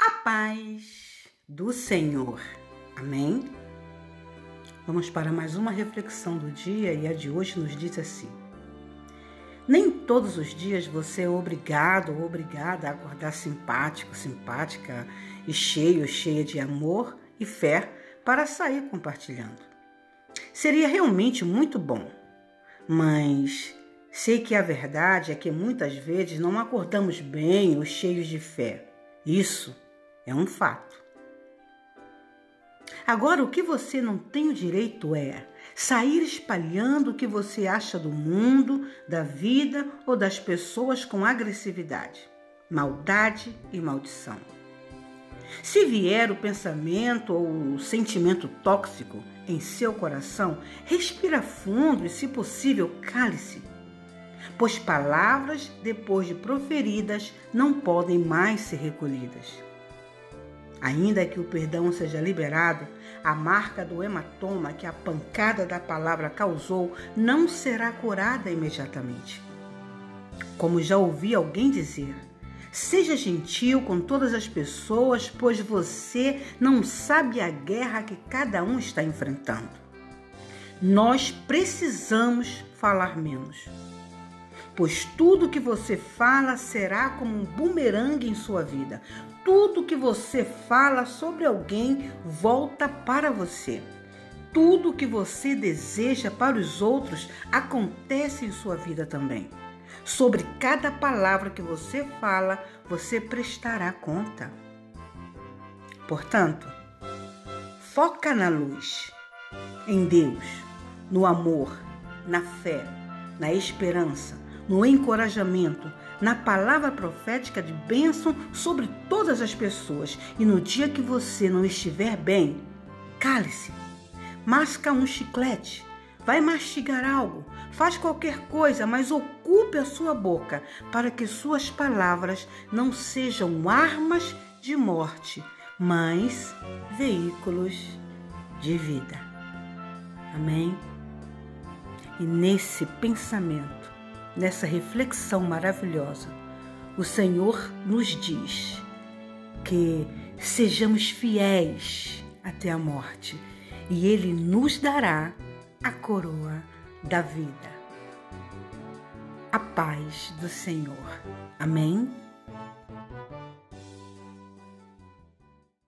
A paz do Senhor. Amém? Vamos para mais uma reflexão do dia e a de hoje nos diz assim: Nem todos os dias você é obrigado ou obrigada a acordar simpático, simpática e cheio, cheia de amor e fé para sair compartilhando. Seria realmente muito bom, mas sei que a verdade é que muitas vezes não acordamos bem ou cheios de fé. Isso é um fato. Agora, o que você não tem o direito é sair espalhando o que você acha do mundo, da vida ou das pessoas com agressividade, maldade e maldição. Se vier o pensamento ou o sentimento tóxico em seu coração, respira fundo e, se possível, cale-se. Pois palavras, depois de proferidas, não podem mais ser recolhidas. Ainda que o perdão seja liberado, a marca do hematoma que a pancada da palavra causou não será curada imediatamente. Como já ouvi alguém dizer, seja gentil com todas as pessoas, pois você não sabe a guerra que cada um está enfrentando. Nós precisamos falar menos pois tudo que você fala será como um bumerangue em sua vida. Tudo que você fala sobre alguém volta para você. Tudo que você deseja para os outros acontece em sua vida também. Sobre cada palavra que você fala, você prestará conta. Portanto, foca na luz, em Deus, no amor, na fé, na esperança no encorajamento, na palavra profética de bênção sobre todas as pessoas. E no dia que você não estiver bem, cale-se, masca um chiclete, vai mastigar algo, faz qualquer coisa, mas ocupe a sua boca para que suas palavras não sejam armas de morte, mas veículos de vida. Amém? E nesse pensamento, nessa reflexão maravilhosa, o Senhor nos diz que sejamos fiéis até a morte e Ele nos dará a coroa da vida. A paz do Senhor. Amém?